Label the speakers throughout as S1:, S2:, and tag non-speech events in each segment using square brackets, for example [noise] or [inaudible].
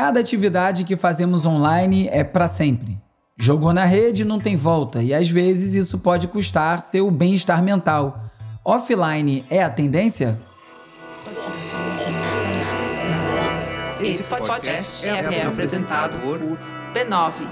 S1: Cada atividade que fazemos online é para sempre. Jogou na rede não tem volta e às vezes isso pode custar seu bem-estar mental. Offline é a tendência?
S2: Esse podcast é, é apresentado por b9.com.br.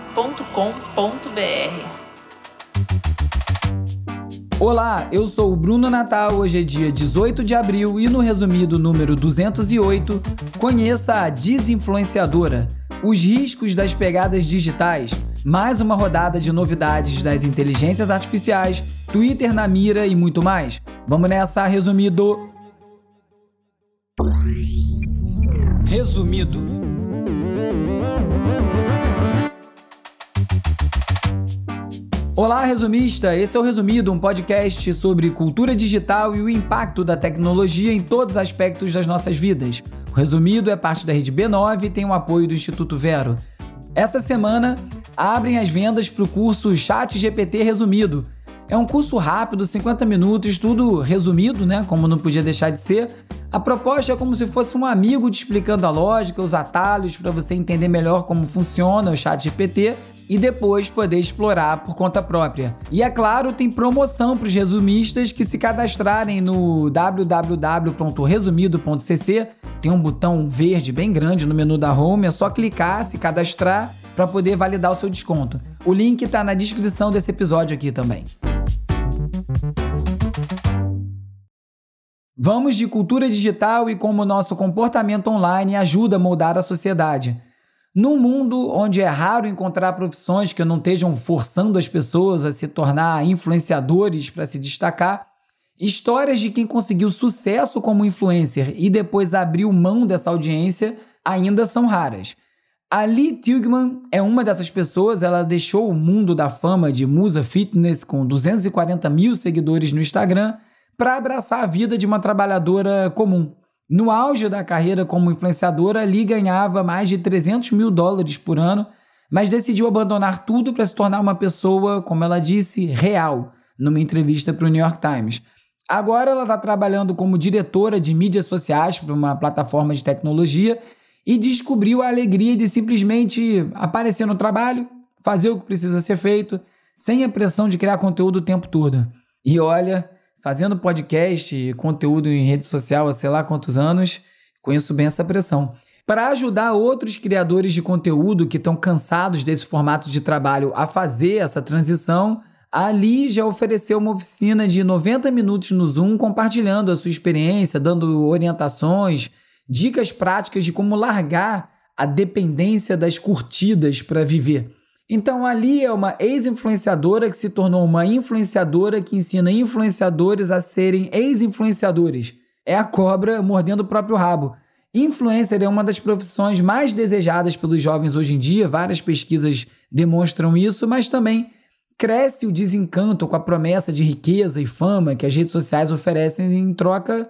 S1: Olá, eu sou o Bruno Natal. Hoje é dia 18 de abril e no resumido número 208, conheça a desinfluenciadora, os riscos das pegadas digitais, mais uma rodada de novidades das inteligências artificiais, Twitter na mira e muito mais. Vamos nessa, resumido. Resumido. Olá, resumista! Esse é o Resumido, um podcast sobre cultura digital e o impacto da tecnologia em todos os aspectos das nossas vidas. O Resumido é parte da rede B9 e tem o apoio do Instituto Vero. Essa semana abrem as vendas para o curso Chat GPT Resumido. É um curso rápido, 50 minutos, tudo resumido, né? Como não podia deixar de ser. A proposta é como se fosse um amigo te explicando a lógica, os atalhos para você entender melhor como funciona o Chat GPT e depois poder explorar por conta própria. E é claro, tem promoção para os resumistas que se cadastrarem no www.resumido.cc. Tem um botão verde bem grande no menu da home, é só clicar, se cadastrar para poder validar o seu desconto. O link está na descrição desse episódio aqui também. Vamos de cultura digital e como nosso comportamento online ajuda a moldar a sociedade. Num mundo onde é raro encontrar profissões que não estejam forçando as pessoas a se tornar influenciadores para se destacar, histórias de quem conseguiu sucesso como influencer e depois abriu mão dessa audiência ainda são raras. A Lee Tilgman é uma dessas pessoas, ela deixou o mundo da fama de musa fitness com 240 mil seguidores no Instagram para abraçar a vida de uma trabalhadora comum. No auge da carreira como influenciadora, Lee ganhava mais de 300 mil dólares por ano, mas decidiu abandonar tudo para se tornar uma pessoa, como ela disse, real, numa entrevista para o New York Times. Agora ela está trabalhando como diretora de mídias sociais para uma plataforma de tecnologia e descobriu a alegria de simplesmente aparecer no trabalho, fazer o que precisa ser feito, sem a pressão de criar conteúdo o tempo todo. E olha, fazendo podcast, conteúdo em rede social há sei lá quantos anos, conheço bem essa pressão. Para ajudar outros criadores de conteúdo que estão cansados desse formato de trabalho a fazer essa transição, a Ali já ofereceu uma oficina de 90 minutos no Zoom compartilhando a sua experiência, dando orientações, dicas práticas de como largar a dependência das curtidas para viver. Então ali é uma ex-influenciadora que se tornou uma influenciadora que ensina influenciadores a serem ex-influenciadores. É a cobra mordendo o próprio rabo. Influencer é uma das profissões mais desejadas pelos jovens hoje em dia, várias pesquisas demonstram isso, mas também cresce o desencanto com a promessa de riqueza e fama que as redes sociais oferecem em troca,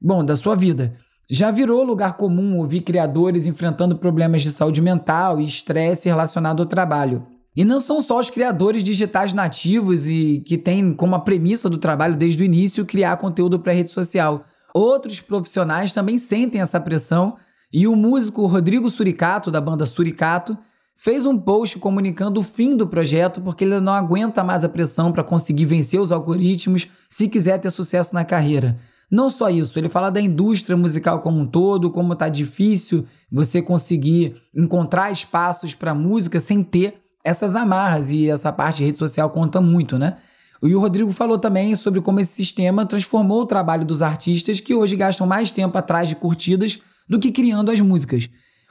S1: bom, da sua vida. Já virou lugar comum ouvir criadores enfrentando problemas de saúde mental e estresse relacionado ao trabalho. E não são só os criadores digitais nativos e que têm como a premissa do trabalho desde o início criar conteúdo para rede social. Outros profissionais também sentem essa pressão e o músico Rodrigo Suricato, da banda Suricato, fez um post comunicando o fim do projeto porque ele não aguenta mais a pressão para conseguir vencer os algoritmos se quiser ter sucesso na carreira. Não só isso, ele fala da indústria musical como um todo, como tá difícil você conseguir encontrar espaços para música sem ter essas amarras e essa parte de rede social conta muito, né? E o Rodrigo falou também sobre como esse sistema transformou o trabalho dos artistas que hoje gastam mais tempo atrás de curtidas do que criando as músicas.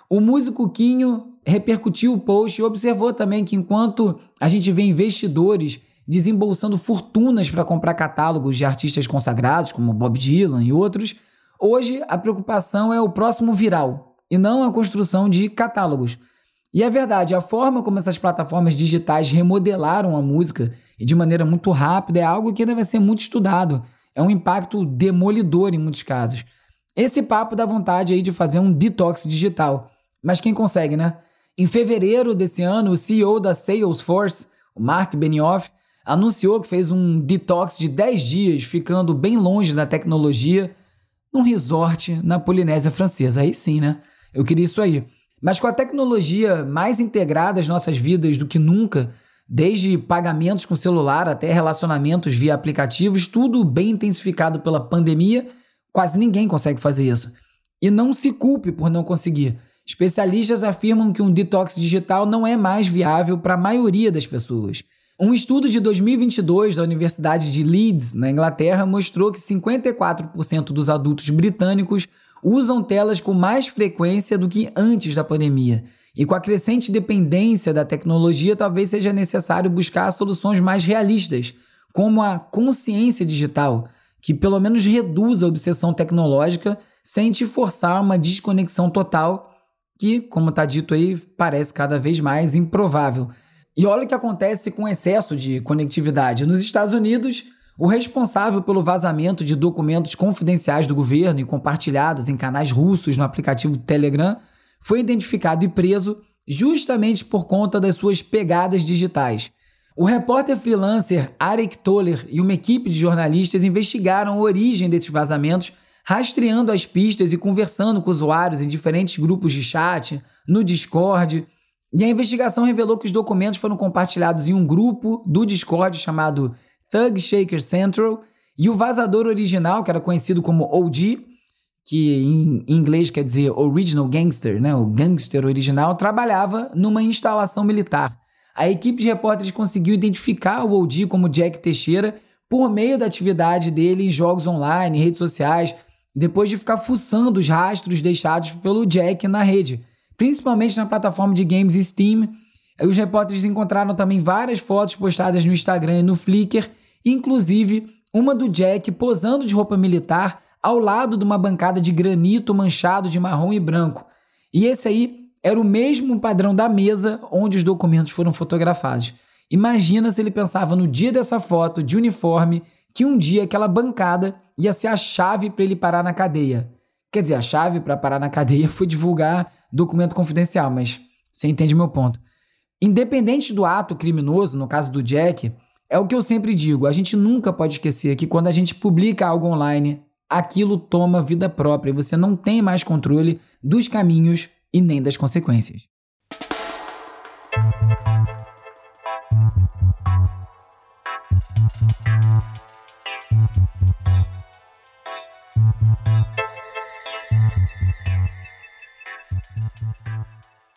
S1: O músico Quinho repercutiu o post e observou também que enquanto a gente vê investidores desembolsando fortunas para comprar catálogos de artistas consagrados, como Bob Dylan e outros, hoje a preocupação é o próximo viral e não a construção de catálogos. E é verdade, a forma como essas plataformas digitais remodelaram a música e de maneira muito rápida é algo que deve ser muito estudado. É um impacto demolidor em muitos casos. Esse papo dá vontade aí de fazer um detox digital. Mas quem consegue, né? Em fevereiro desse ano, o CEO da Salesforce, o Mark Benioff, anunciou que fez um detox de 10 dias, ficando bem longe da tecnologia, num resort na Polinésia Francesa. Aí sim, né? Eu queria isso aí. Mas com a tecnologia mais integrada às nossas vidas do que nunca, desde pagamentos com celular até relacionamentos via aplicativos, tudo bem intensificado pela pandemia, quase ninguém consegue fazer isso. E não se culpe por não conseguir. Especialistas afirmam que um detox digital não é mais viável para a maioria das pessoas. Um estudo de 2022 da Universidade de Leeds, na Inglaterra, mostrou que 54% dos adultos britânicos usam telas com mais frequência do que antes da pandemia. E com a crescente dependência da tecnologia, talvez seja necessário buscar soluções mais realistas, como a consciência digital, que pelo menos reduz a obsessão tecnológica sem te forçar uma desconexão total que, como está dito aí, parece cada vez mais improvável. E olha o que acontece com excesso de conectividade. Nos Estados Unidos, o responsável pelo vazamento de documentos confidenciais do governo e compartilhados em canais russos no aplicativo Telegram foi identificado e preso justamente por conta das suas pegadas digitais. O repórter freelancer Arek Toller e uma equipe de jornalistas investigaram a origem desses vazamentos rastreando as pistas e conversando com usuários em diferentes grupos de chat, no Discord. E a investigação revelou que os documentos foram compartilhados em um grupo do Discord chamado Thug Shaker Central, e o vazador original, que era conhecido como OG, que em inglês quer dizer Original Gangster, né? o gangster original, trabalhava numa instalação militar. A equipe de repórteres conseguiu identificar o OG como Jack Teixeira por meio da atividade dele em jogos online, redes sociais, depois de ficar fuçando os rastros deixados pelo Jack na rede, principalmente na plataforma de games Steam. Os repórteres encontraram também várias fotos postadas no Instagram e no Flickr, inclusive uma do Jack posando de roupa militar ao lado de uma bancada de granito manchado de marrom e branco. E esse aí era o mesmo padrão da mesa onde os documentos foram fotografados. Imagina se ele pensava no dia dessa foto de uniforme que um dia aquela bancada ia ser a chave para ele parar na cadeia. Quer dizer, a chave para parar na cadeia [laughs] foi divulgar documento confidencial, mas você entende meu ponto. Independente do ato criminoso, no caso do Jack, é o que eu sempre digo: a gente nunca pode esquecer que quando a gente publica algo online, aquilo toma vida própria e você não tem mais controle dos caminhos e nem das consequências.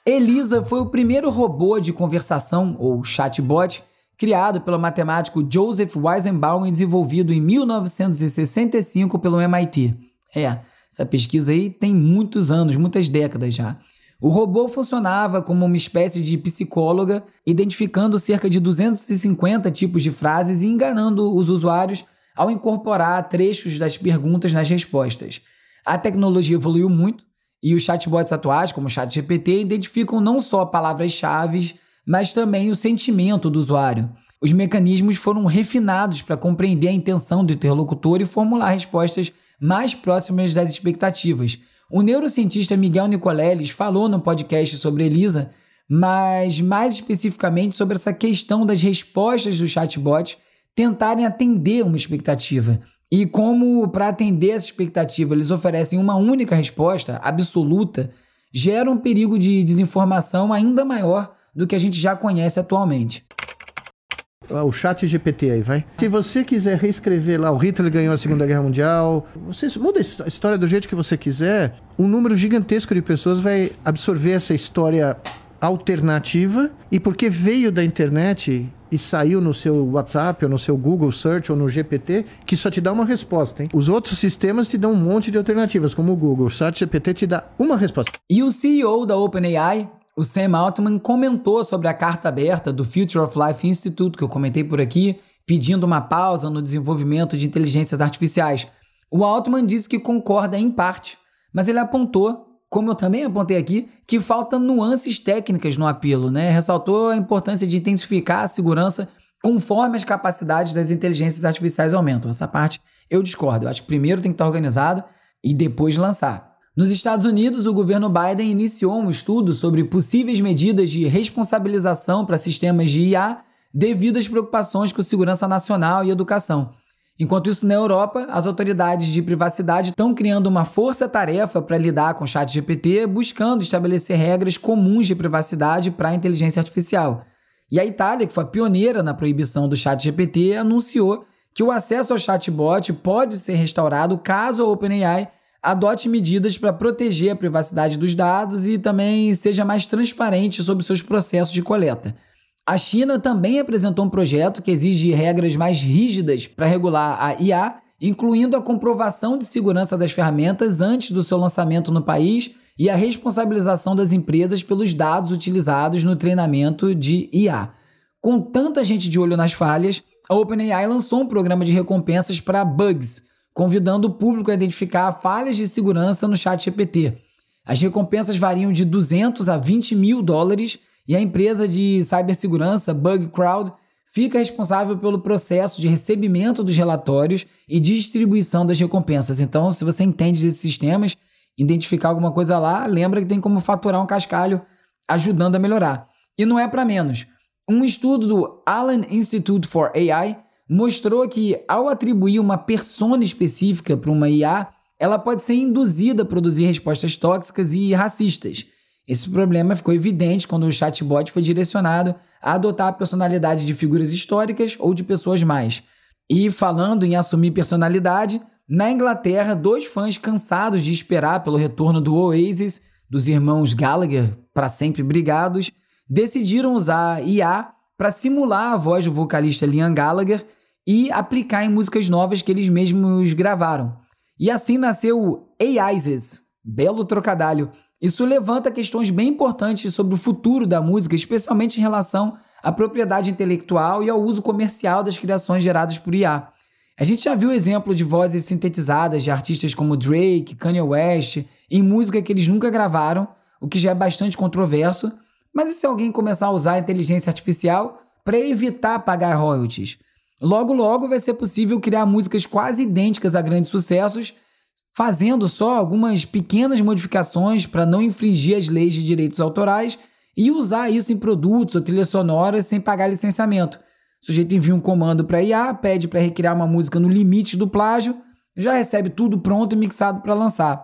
S1: Elisa foi o primeiro robô de conversação, ou chatbot, criado pelo matemático Joseph Weizenbaum e desenvolvido em 1965 pelo MIT. É, essa pesquisa aí tem muitos anos, muitas décadas já. O robô funcionava como uma espécie de psicóloga, identificando cerca de 250 tipos de frases e enganando os usuários ao incorporar trechos das perguntas nas respostas. A tecnologia evoluiu muito e os chatbots atuais, como o ChatGPT, identificam não só palavras-chave, mas também o sentimento do usuário. Os mecanismos foram refinados para compreender a intenção do interlocutor e formular respostas mais próximas das expectativas. O neurocientista Miguel Nicoleles falou no podcast sobre Elisa, mas mais especificamente sobre essa questão das respostas do chatbot tentarem atender uma expectativa. E como, para atender essa expectativa, eles oferecem uma única resposta absoluta, gera um perigo de desinformação ainda maior do que a gente já conhece atualmente.
S3: Ah, o chat GPT aí, vai. Se você quiser reescrever lá, o Hitler ganhou a Segunda Guerra Mundial, você muda a história do jeito que você quiser, um número gigantesco de pessoas vai absorver essa história alternativa e porque veio da internet e saiu no seu WhatsApp ou no seu Google Search ou no GPT, que só te dá uma resposta, hein? Os outros sistemas te dão um monte de alternativas, como o Google. O Search GPT te dá uma resposta.
S1: E o CEO da OpenAI, o Sam Altman, comentou sobre a carta aberta do Future of Life Institute, que eu comentei por aqui, pedindo uma pausa no desenvolvimento de inteligências artificiais. O Altman disse que concorda em parte, mas ele apontou como eu também apontei aqui, que faltam nuances técnicas no apelo, né? Ressaltou a importância de intensificar a segurança conforme as capacidades das inteligências artificiais aumentam. Essa parte eu discordo. Eu acho que primeiro tem que estar organizado e depois lançar. Nos Estados Unidos, o governo Biden iniciou um estudo sobre possíveis medidas de responsabilização para sistemas de IA devido às preocupações com segurança nacional e educação. Enquanto isso, na Europa, as autoridades de privacidade estão criando uma força-tarefa para lidar com o ChatGPT, buscando estabelecer regras comuns de privacidade para a inteligência artificial. E a Itália, que foi pioneira na proibição do ChatGPT, anunciou que o acesso ao chatbot pode ser restaurado caso a OpenAI adote medidas para proteger a privacidade dos dados e também seja mais transparente sobre seus processos de coleta. A China também apresentou um projeto que exige regras mais rígidas para regular a IA, incluindo a comprovação de segurança das ferramentas antes do seu lançamento no país e a responsabilização das empresas pelos dados utilizados no treinamento de IA. Com tanta gente de olho nas falhas, a OpenAI lançou um programa de recompensas para bugs, convidando o público a identificar falhas de segurança no chat GPT. As recompensas variam de 200 a 20 mil dólares e a empresa de cibersegurança BugCrowd fica responsável pelo processo de recebimento dos relatórios e distribuição das recompensas. Então, se você entende desses sistemas, identificar alguma coisa lá, lembra que tem como faturar um cascalho ajudando a melhorar. E não é para menos. Um estudo do Allen Institute for AI mostrou que, ao atribuir uma persona específica para uma IA, ela pode ser induzida a produzir respostas tóxicas e racistas. Esse problema ficou evidente quando o chatbot foi direcionado a adotar a personalidade de figuras históricas ou de pessoas mais. E falando em assumir personalidade, na Inglaterra, dois fãs cansados de esperar pelo retorno do Oasis, dos irmãos Gallagher, para sempre brigados, decidiram usar IA para simular a voz do vocalista Liam Gallagher e aplicar em músicas novas que eles mesmos gravaram. E assim nasceu o AISES, belo trocadilho, isso levanta questões bem importantes sobre o futuro da música, especialmente em relação à propriedade intelectual e ao uso comercial das criações geradas por IA. A gente já viu exemplo de vozes sintetizadas de artistas como Drake, Kanye West, em música que eles nunca gravaram, o que já é bastante controverso. Mas e se alguém começar a usar a inteligência artificial para evitar pagar royalties? Logo, logo vai ser possível criar músicas quase idênticas a grandes sucessos fazendo só algumas pequenas modificações para não infringir as leis de direitos autorais e usar isso em produtos ou trilhas sonoras sem pagar licenciamento. O sujeito envia um comando para IA, pede para recriar uma música no limite do plágio, já recebe tudo pronto e mixado para lançar.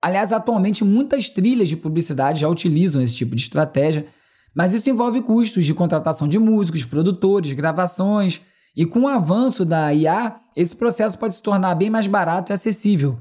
S1: Aliás, atualmente muitas trilhas de publicidade já utilizam esse tipo de estratégia, mas isso envolve custos de contratação de músicos, produtores, gravações, e com o avanço da IA, esse processo pode se tornar bem mais barato e acessível.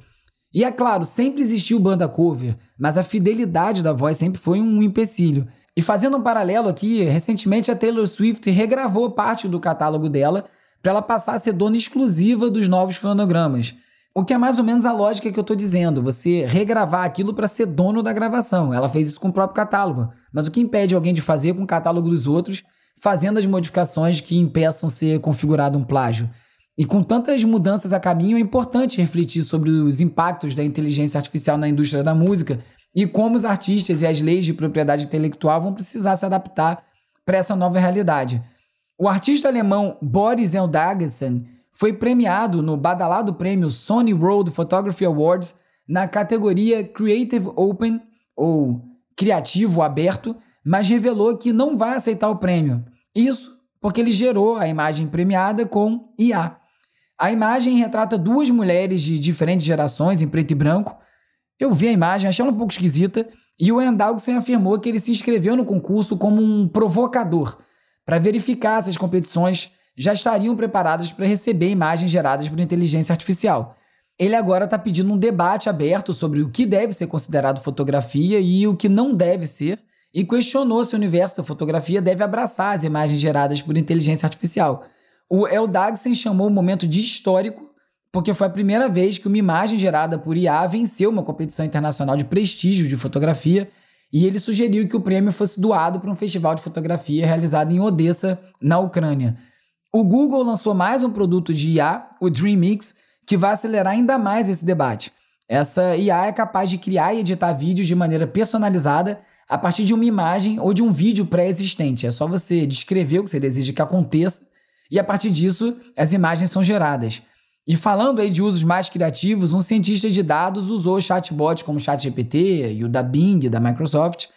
S1: E é claro, sempre existiu banda cover, mas a fidelidade da voz sempre foi um empecilho. E fazendo um paralelo aqui, recentemente a Taylor Swift regravou parte do catálogo dela para ela passar a ser dona exclusiva dos novos fonogramas. O que é mais ou menos a lógica que eu estou dizendo, você regravar aquilo para ser dono da gravação. Ela fez isso com o próprio catálogo. Mas o que impede alguém de fazer com o catálogo dos outros fazendo as modificações que impeçam ser configurado um plágio. E com tantas mudanças a caminho, é importante refletir sobre os impactos da inteligência artificial na indústria da música e como os artistas e as leis de propriedade intelectual vão precisar se adaptar para essa nova realidade. O artista alemão Boris Eldagesen foi premiado no badalado prêmio Sony World Photography Awards na categoria Creative Open, ou Criativo Aberto, mas revelou que não vai aceitar o prêmio. Isso porque ele gerou a imagem premiada com IA. A imagem retrata duas mulheres de diferentes gerações em preto e branco. Eu vi a imagem, achei ela um pouco esquisita, e o Endalgsen afirmou que ele se inscreveu no concurso como um provocador, para verificar se as competições já estariam preparadas para receber imagens geradas por inteligência artificial. Ele agora está pedindo um debate aberto sobre o que deve ser considerado fotografia e o que não deve ser, e questionou se o universo da fotografia deve abraçar as imagens geradas por inteligência artificial. O Eldagsen chamou o momento de histórico porque foi a primeira vez que uma imagem gerada por IA venceu uma competição internacional de prestígio de fotografia e ele sugeriu que o prêmio fosse doado para um festival de fotografia realizado em Odessa, na Ucrânia. O Google lançou mais um produto de IA, o DreamMix, que vai acelerar ainda mais esse debate. Essa IA é capaz de criar e editar vídeos de maneira personalizada a partir de uma imagem ou de um vídeo pré-existente. É só você descrever o que você deseja que aconteça e a partir disso as imagens são geradas. E falando aí de usos mais criativos, um cientista de dados usou chatbots como o ChatGPT e o da Bing, da Microsoft,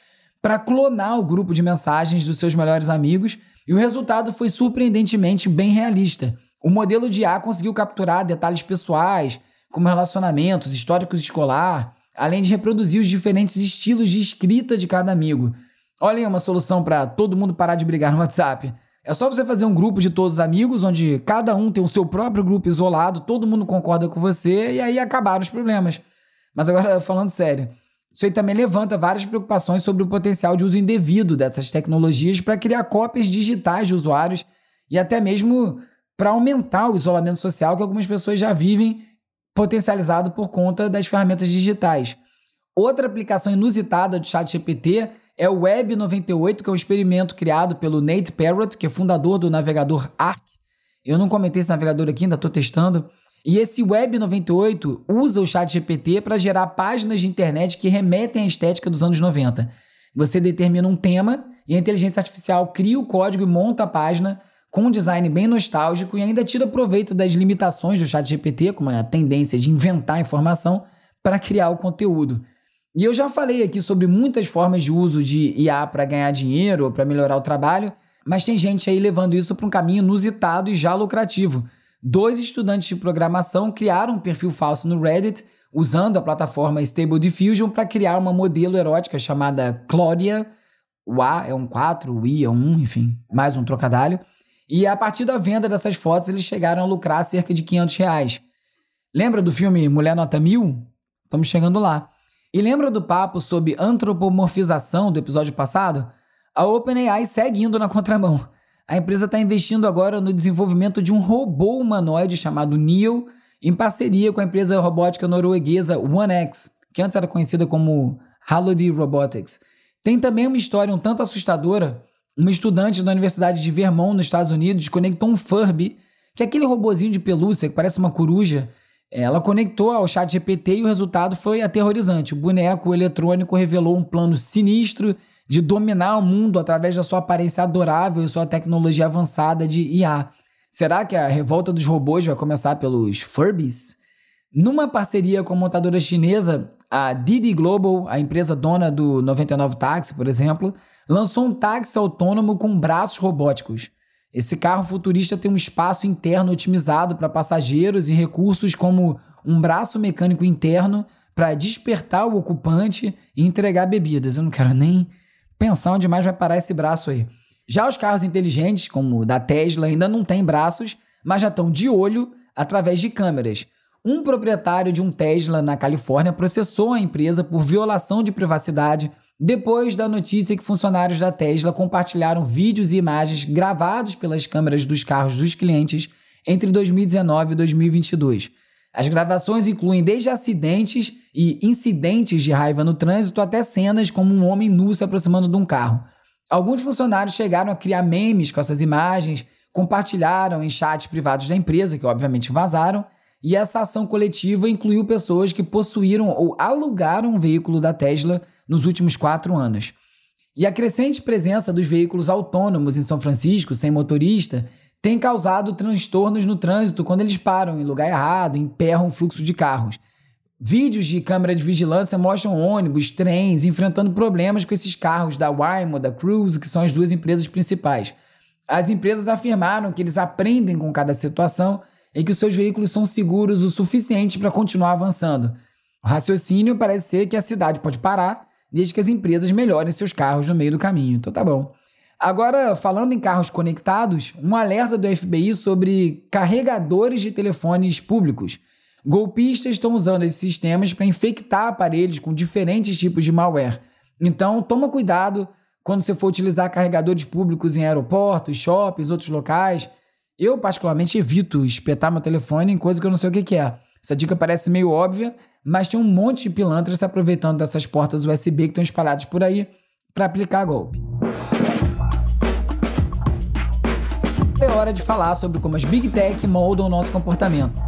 S1: para clonar o grupo de mensagens dos seus melhores amigos, e o resultado foi surpreendentemente bem realista. O modelo de IA conseguiu capturar detalhes pessoais, como relacionamentos, históricos escolar, além de reproduzir os diferentes estilos de escrita de cada amigo. Olha aí uma solução para todo mundo parar de brigar no WhatsApp. É só você fazer um grupo de todos os amigos, onde cada um tem o seu próprio grupo isolado, todo mundo concorda com você e aí acabaram os problemas. Mas agora, [laughs] falando sério, isso aí também levanta várias preocupações sobre o potencial de uso indevido dessas tecnologias para criar cópias digitais de usuários e até mesmo para aumentar o isolamento social que algumas pessoas já vivem potencializado por conta das ferramentas digitais. Outra aplicação inusitada do ChatGPT é o Web 98, que é um experimento criado pelo Nate Parrott, que é fundador do navegador Arc. Eu não comentei esse navegador aqui, ainda estou testando. E esse Web 98 usa o ChatGPT para gerar páginas de internet que remetem à estética dos anos 90. Você determina um tema e a inteligência artificial cria o código e monta a página com um design bem nostálgico e ainda tira proveito das limitações do ChatGPT, como a tendência de inventar informação, para criar o conteúdo. E eu já falei aqui sobre muitas formas de uso de IA para ganhar dinheiro ou para melhorar o trabalho, mas tem gente aí levando isso para um caminho inusitado e já lucrativo. Dois estudantes de programação criaram um perfil falso no Reddit usando a plataforma Stable Diffusion para criar uma modelo erótica chamada Claudia. O A é um 4, o I é um 1, enfim, mais um trocadilho. E a partir da venda dessas fotos, eles chegaram a lucrar cerca de 500 reais. Lembra do filme Mulher Nota Mil? Estamos chegando lá. E lembra do papo sobre antropomorfização do episódio passado? A OpenAI segue indo na contramão. A empresa está investindo agora no desenvolvimento de um robô humanoide chamado Neo, em parceria com a empresa robótica norueguesa OneX, que antes era conhecida como Halody Robotics. Tem também uma história um tanto assustadora. Uma estudante da Universidade de Vermont, nos Estados Unidos, conectou um Furby, que é aquele robozinho de pelúcia que parece uma coruja, ela conectou ao chat GPT e o resultado foi aterrorizante. O boneco eletrônico revelou um plano sinistro de dominar o mundo através da sua aparência adorável e sua tecnologia avançada de IA. Será que a revolta dos robôs vai começar pelos Furbies? Numa parceria com a montadora chinesa, a Didi Global, a empresa dona do 99 Táxi, por exemplo, lançou um táxi autônomo com braços robóticos. Esse carro futurista tem um espaço interno otimizado para passageiros e recursos como um braço mecânico interno para despertar o ocupante e entregar bebidas. Eu não quero nem pensar onde mais vai parar esse braço aí. Já os carros inteligentes, como o da Tesla, ainda não têm braços, mas já estão de olho através de câmeras. Um proprietário de um Tesla na Califórnia processou a empresa por violação de privacidade depois da notícia que funcionários da Tesla compartilharam vídeos e imagens gravados pelas câmeras dos carros dos clientes entre 2019 e 2022. As gravações incluem desde acidentes e incidentes de raiva no trânsito até cenas como um homem nu se aproximando de um carro. Alguns funcionários chegaram a criar memes com essas imagens, compartilharam em chats privados da empresa, que obviamente vazaram, e essa ação coletiva incluiu pessoas que possuíram ou alugaram um veículo da Tesla nos últimos quatro anos. E a crescente presença dos veículos autônomos em São Francisco, sem motorista, tem causado transtornos no trânsito quando eles param em lugar errado, emperram o fluxo de carros. Vídeos de câmera de vigilância mostram ônibus, trens enfrentando problemas com esses carros da Waymo, da Cruise, que são as duas empresas principais. As empresas afirmaram que eles aprendem com cada situação e que os seus veículos são seguros o suficiente para continuar avançando. O raciocínio parece ser que a cidade pode parar desde que as empresas melhorem seus carros no meio do caminho. Então tá bom. Agora, falando em carros conectados, um alerta do FBI sobre carregadores de telefones públicos. Golpistas estão usando esses sistemas para infectar aparelhos com diferentes tipos de malware. Então, toma cuidado quando você for utilizar carregadores públicos em aeroportos, shoppings, outros locais. Eu, particularmente, evito espetar meu telefone em coisa que eu não sei o que, é. Essa dica parece meio óbvia, mas tem um monte de pilantras se aproveitando dessas portas USB que estão espalhadas por aí para aplicar golpe. É hora de falar sobre como as Big Tech moldam o nosso comportamento.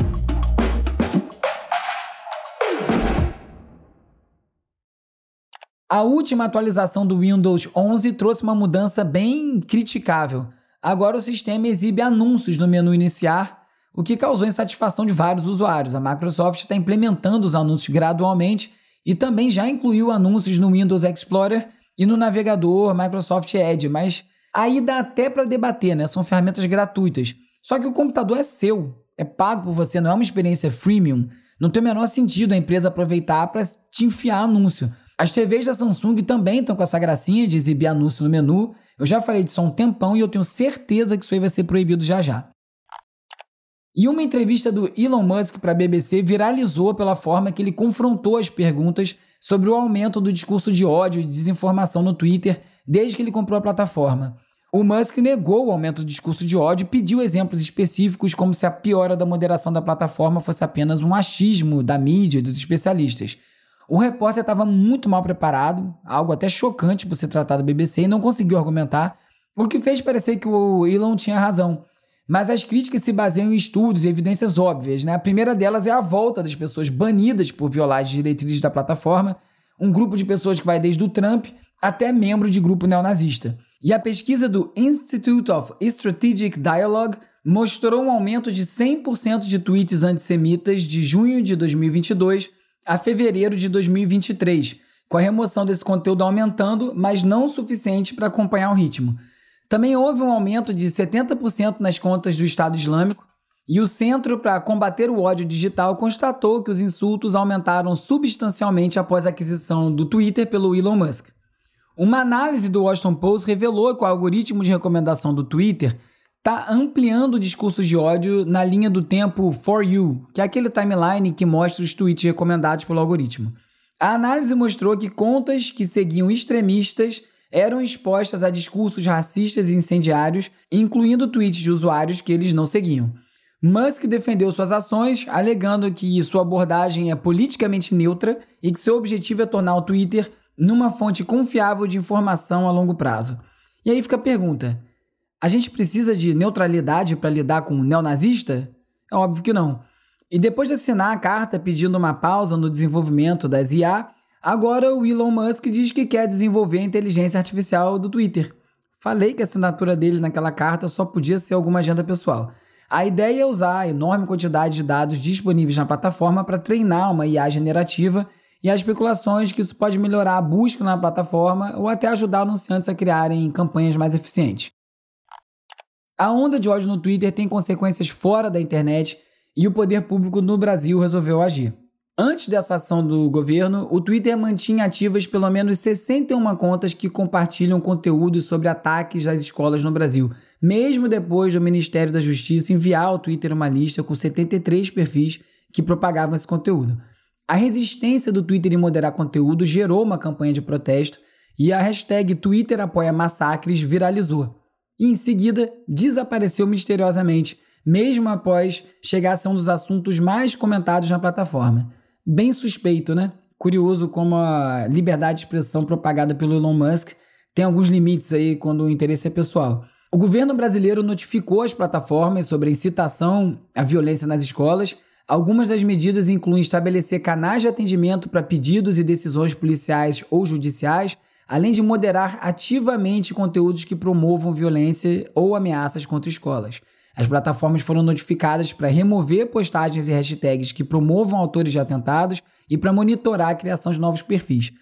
S1: A última atualização do Windows 11 trouxe uma mudança bem criticável. Agora o sistema exibe anúncios no menu iniciar o que causou insatisfação de vários usuários. A Microsoft está implementando os anúncios gradualmente e também já incluiu anúncios no Windows Explorer e no navegador Microsoft Edge, mas aí dá até para debater, né? São ferramentas gratuitas. Só que o computador é seu, é pago por você, não é uma experiência freemium. Não tem o menor sentido a empresa aproveitar para te enfiar anúncio. As TVs da Samsung também estão com essa gracinha de exibir anúncio no menu. Eu já falei disso há um tempão e eu tenho certeza que isso aí vai ser proibido já já. E uma entrevista do Elon Musk para a BBC viralizou pela forma que ele confrontou as perguntas sobre o aumento do discurso de ódio e desinformação no Twitter desde que ele comprou a plataforma. O Musk negou o aumento do discurso de ódio e pediu exemplos específicos, como se a piora da moderação da plataforma fosse apenas um achismo da mídia e dos especialistas. O repórter estava muito mal preparado, algo até chocante por se tratar da BBC, e não conseguiu argumentar, o que fez parecer que o Elon tinha razão. Mas as críticas se baseiam em estudos e evidências óbvias. Né? A primeira delas é a volta das pessoas banidas por violar as diretrizes da plataforma, um grupo de pessoas que vai desde o Trump até membro de grupo neonazista. E a pesquisa do Institute of Strategic Dialogue mostrou um aumento de 100% de tweets antissemitas de junho de 2022 a fevereiro de 2023, com a remoção desse conteúdo aumentando, mas não o suficiente para acompanhar o ritmo. Também houve um aumento de 70% nas contas do Estado Islâmico, e o Centro para Combater o Ódio Digital constatou que os insultos aumentaram substancialmente após a aquisição do Twitter pelo Elon Musk. Uma análise do Washington Post revelou que o algoritmo de recomendação do Twitter está ampliando discursos de ódio na linha do tempo For You, que é aquele timeline que mostra os tweets recomendados pelo algoritmo. A análise mostrou que contas que seguiam extremistas eram expostas a discursos racistas e incendiários, incluindo tweets de usuários que eles não seguiam. Musk defendeu suas ações, alegando que sua abordagem é politicamente neutra e que seu objetivo é tornar o Twitter numa fonte confiável de informação a longo prazo. E aí fica a pergunta: a gente precisa de neutralidade para lidar com um neonazista? É óbvio que não. E depois de assinar a carta pedindo uma pausa no desenvolvimento das IA, agora o Elon Musk diz que quer desenvolver a inteligência artificial do Twitter. Falei que a assinatura dele naquela carta só podia ser alguma agenda pessoal. A ideia é usar a enorme quantidade de dados disponíveis na plataforma para treinar uma IA generativa e há especulações que isso pode melhorar a busca na plataforma ou até ajudar anunciantes a criarem campanhas mais eficientes. A onda de ódio no Twitter tem consequências fora da internet e o poder público no Brasil resolveu agir. Antes dessa ação do governo, o Twitter mantinha ativas pelo menos 61 contas que compartilham conteúdos sobre ataques às escolas no Brasil, mesmo depois do Ministério da Justiça enviar ao Twitter uma lista com 73 perfis que propagavam esse conteúdo. A resistência do Twitter em moderar conteúdo gerou uma campanha de protesto e a hashtag Twitter apoia massacres viralizou e em seguida desapareceu misteriosamente, mesmo após chegar a ser um dos assuntos mais comentados na plataforma. Bem suspeito, né? Curioso como a liberdade de expressão propagada pelo Elon Musk tem alguns limites aí quando o interesse é pessoal. O governo brasileiro notificou as plataformas sobre a incitação à violência nas escolas. Algumas das medidas incluem estabelecer canais de atendimento para pedidos e decisões policiais ou judiciais, além de moderar ativamente conteúdos que promovam violência ou ameaças contra escolas. As plataformas foram notificadas para remover postagens e hashtags que promovam autores de atentados e para monitorar a criação de novos perfis.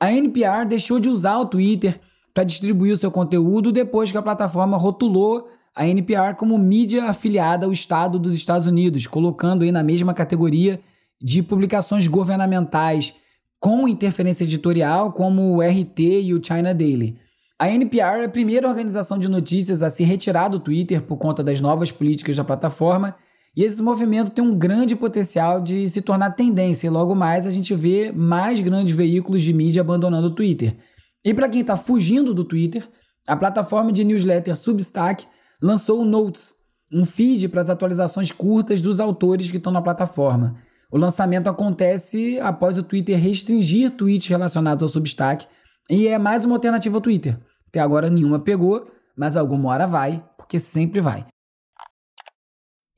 S1: A NPR deixou de usar o Twitter para distribuir o seu conteúdo depois que a plataforma rotulou a NPR como mídia afiliada ao Estado dos Estados Unidos, colocando aí na mesma categoria de publicações governamentais com interferência editorial, como o RT e o China Daily. A NPR é a primeira organização de notícias a se retirar do Twitter por conta das novas políticas da plataforma, e esse movimento tem um grande potencial de se tornar tendência, e logo mais a gente vê mais grandes veículos de mídia abandonando o Twitter. E para quem está fugindo do Twitter, a plataforma de newsletter Substack lançou o Notes, um feed para as atualizações curtas dos autores que estão na plataforma. O lançamento acontece após o Twitter restringir tweets relacionados ao Substack e é mais uma alternativa ao Twitter. Até agora nenhuma pegou, mas alguma hora vai, porque sempre vai.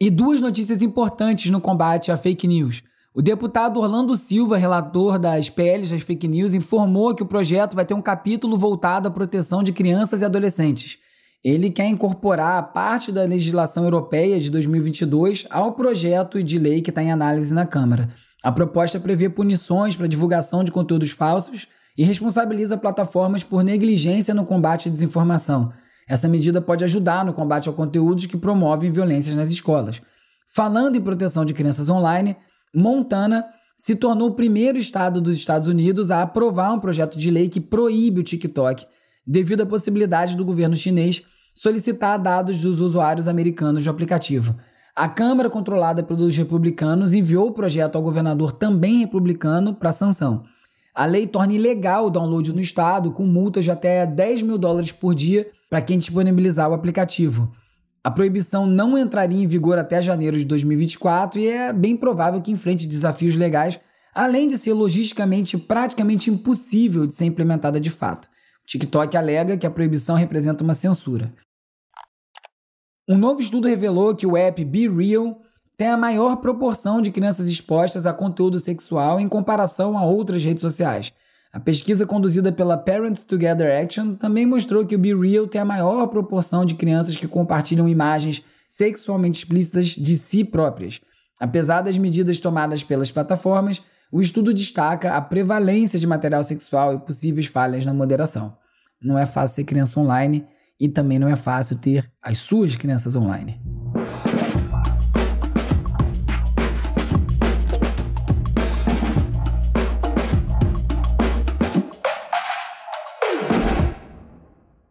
S1: E duas notícias importantes no combate à fake news. O deputado Orlando Silva, relator das PLs das fake news, informou que o projeto vai ter um capítulo voltado à proteção de crianças e adolescentes ele quer incorporar parte da legislação europeia de 2022 ao projeto de lei que está em análise na Câmara. A proposta prevê punições para divulgação de conteúdos falsos e responsabiliza plataformas por negligência no combate à desinformação. Essa medida pode ajudar no combate a conteúdos que promovem violências nas escolas. Falando em proteção de crianças online, Montana se tornou o primeiro estado dos Estados Unidos a aprovar um projeto de lei que proíbe o TikTok, devido à possibilidade do governo chinês solicitar dados dos usuários americanos do aplicativo. A Câmara, controlada pelos republicanos, enviou o projeto ao governador também republicano para sanção. A lei torna ilegal o download no estado, com multas de até 10 mil dólares por dia para quem disponibilizar o aplicativo. A proibição não entraria em vigor até janeiro de 2024 e é bem provável que enfrente desafios legais, além de ser logisticamente praticamente impossível de ser implementada de fato. TikTok alega que a proibição representa uma censura. Um novo estudo revelou que o app Be Real tem a maior proporção de crianças expostas a conteúdo sexual em comparação a outras redes sociais. A pesquisa conduzida pela Parents Together Action também mostrou que o Be Real tem a maior proporção de crianças que compartilham imagens sexualmente explícitas de si próprias. Apesar das medidas tomadas pelas plataformas, o estudo destaca a prevalência de material sexual e possíveis falhas na moderação. Não é fácil ser criança online e também não é fácil ter as suas crianças online.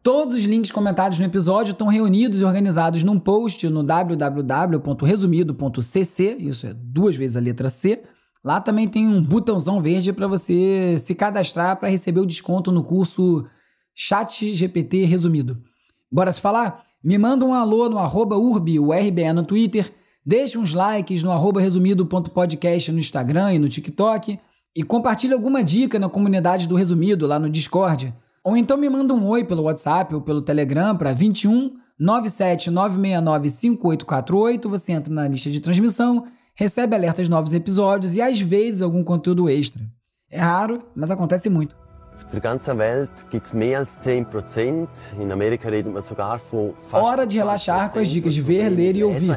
S1: Todos os links comentados no episódio estão reunidos e organizados num post no www.resumido.cc, isso é duas vezes a letra C. Lá também tem um botãozão verde para você se cadastrar para receber o desconto no curso Chat GPT Resumido. Bora se falar? Me manda um alô no arroba urbi, o RBE no Twitter, deixe uns likes no arroba resumido.podcast no Instagram e no TikTok e compartilhe alguma dica na comunidade do Resumido lá no Discord. Ou então me manda um oi pelo WhatsApp ou pelo Telegram para 21 97 969 5848. Você entra na lista de transmissão, recebe alertas de novos episódios e às vezes algum conteúdo extra. É raro, mas acontece muito.
S4: Auf der ganzen Welt gibt es mehr als 10%. In Amerika redet man sogar von fast
S1: Hora de relaxar com as dicas de ver, ler e ouvir.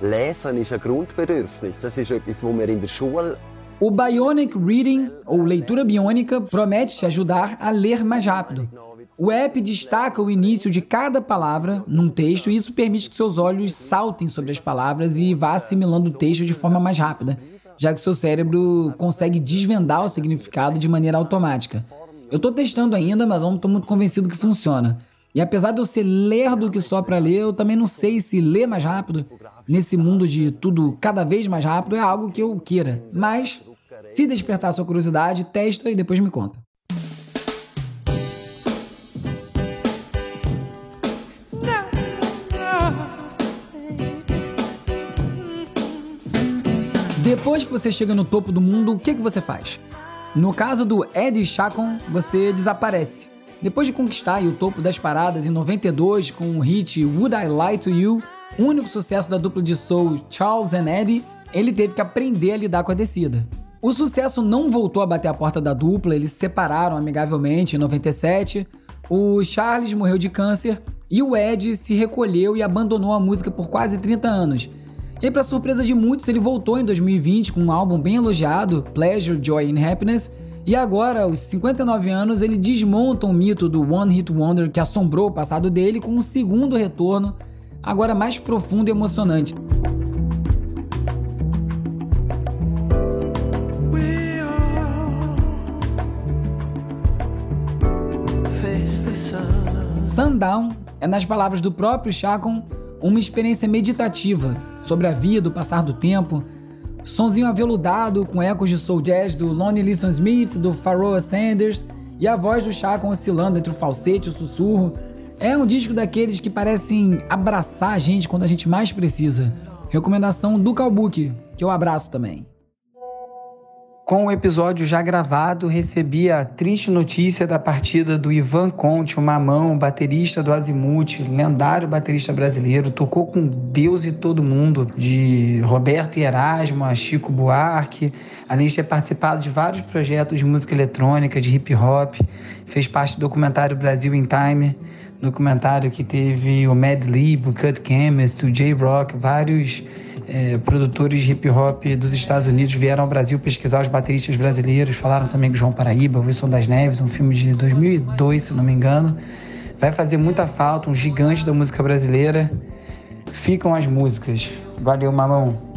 S4: Lesen ist ein Grundbedürfnis. Das ist etwas, was wir in der Schule
S1: o Bionic Reading, ou leitura biônica, promete te ajudar a ler mais rápido. O app destaca o início de cada palavra num texto e isso permite que seus olhos saltem sobre as palavras e vá assimilando o texto de forma mais rápida, já que seu cérebro consegue desvendar o significado de maneira automática. Eu estou testando ainda, mas não estou muito convencido que funciona. E apesar de eu ser lerdo que só para ler, eu também não sei se ler mais rápido, nesse mundo de tudo cada vez mais rápido, é algo que eu queira. Mas se despertar sua curiosidade, testa e depois me conta. Depois que você chega no topo do mundo, o que, que você faz? No caso do Ed Chacon, você desaparece. Depois de conquistar o topo das paradas em 92 com o hit Would I Lie to You, único sucesso da dupla de soul Charles and Eddie, ele teve que aprender a lidar com a descida. O sucesso não voltou a bater a porta da dupla, eles se separaram amigavelmente em 97. O Charles morreu de câncer e o Ed se recolheu e abandonou a música por quase 30 anos. E para surpresa de muitos, ele voltou em 2020 com um álbum bem elogiado, Pleasure, Joy and Happiness, e agora, aos 59 anos, ele desmonta o mito do One Hit Wonder que assombrou o passado dele com um segundo retorno, agora mais profundo e emocionante. Sundown é, nas palavras do próprio Chacon, uma experiência meditativa sobre a vida, o passar do tempo. Sonzinho aveludado com ecos de soul jazz do Lonnie Liston Smith, do Pharoah Sanders e a voz do Chacon oscilando entre o falsete e o sussurro. É um disco daqueles que parecem abraçar a gente quando a gente mais precisa. Recomendação do Calbook, que eu abraço também. Com o episódio já gravado, recebi a triste notícia da partida do Ivan Conte, o Mamão, baterista do Azimuth, lendário baterista brasileiro, tocou com Deus e todo mundo, de Roberto Erasmo a Chico Buarque, além de ter participado de vários projetos de música eletrônica, de hip hop, fez parte do documentário Brasil in Time, documentário que teve o Mad Lib, o Cut Chemist, o J-Rock, vários é, produtores hip hop dos Estados Unidos vieram ao Brasil pesquisar os bateristas brasileiros, falaram também com João Paraíba, Wilson das Neves, um filme de 2002, se não me engano. Vai fazer muita falta, um gigante da música brasileira. Ficam as músicas. Valeu, mamão.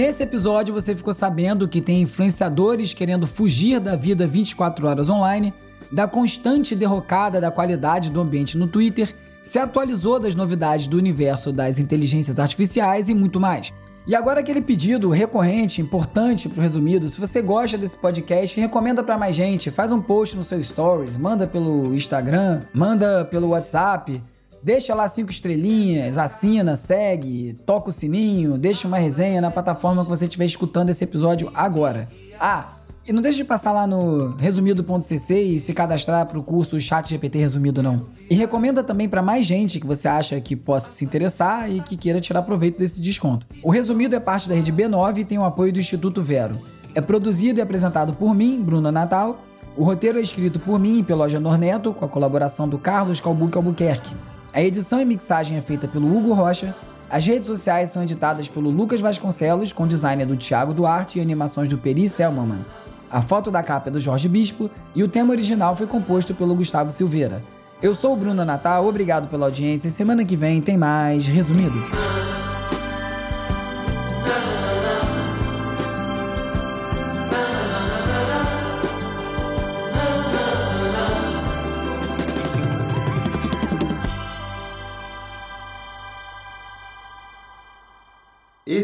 S1: Nesse episódio você ficou sabendo que tem influenciadores querendo fugir da vida 24 horas online, da constante derrocada da qualidade do ambiente no Twitter, se atualizou das novidades do universo das inteligências artificiais e muito mais. E agora aquele pedido recorrente, importante pro resumido, se você gosta desse podcast, recomenda para mais gente, faz um post no seu stories, manda pelo Instagram, manda pelo WhatsApp, Deixa lá cinco estrelinhas, assina, segue, toca o sininho, deixa uma resenha na plataforma que você estiver escutando esse episódio agora. Ah, e não deixe de passar lá no resumido.cc e se cadastrar para o curso Chat GPT Resumido não. E recomenda também para mais gente que você acha que possa se interessar e que queira tirar proveito desse desconto. O Resumido é parte da rede B9 e tem o apoio do Instituto Vero. É produzido e apresentado por mim, Bruno Natal. O roteiro é escrito por mim e pelo Agenor Neto, com a colaboração do Carlos Calbuque Albuquerque. A edição e mixagem é feita pelo Hugo Rocha. As redes sociais são editadas pelo Lucas Vasconcelos, com design do Thiago Duarte e animações do Peri Selmanman. A foto da capa é do Jorge Bispo e o tema original foi composto pelo Gustavo Silveira. Eu sou o Bruno Natal, obrigado pela audiência e semana que vem tem mais Resumido.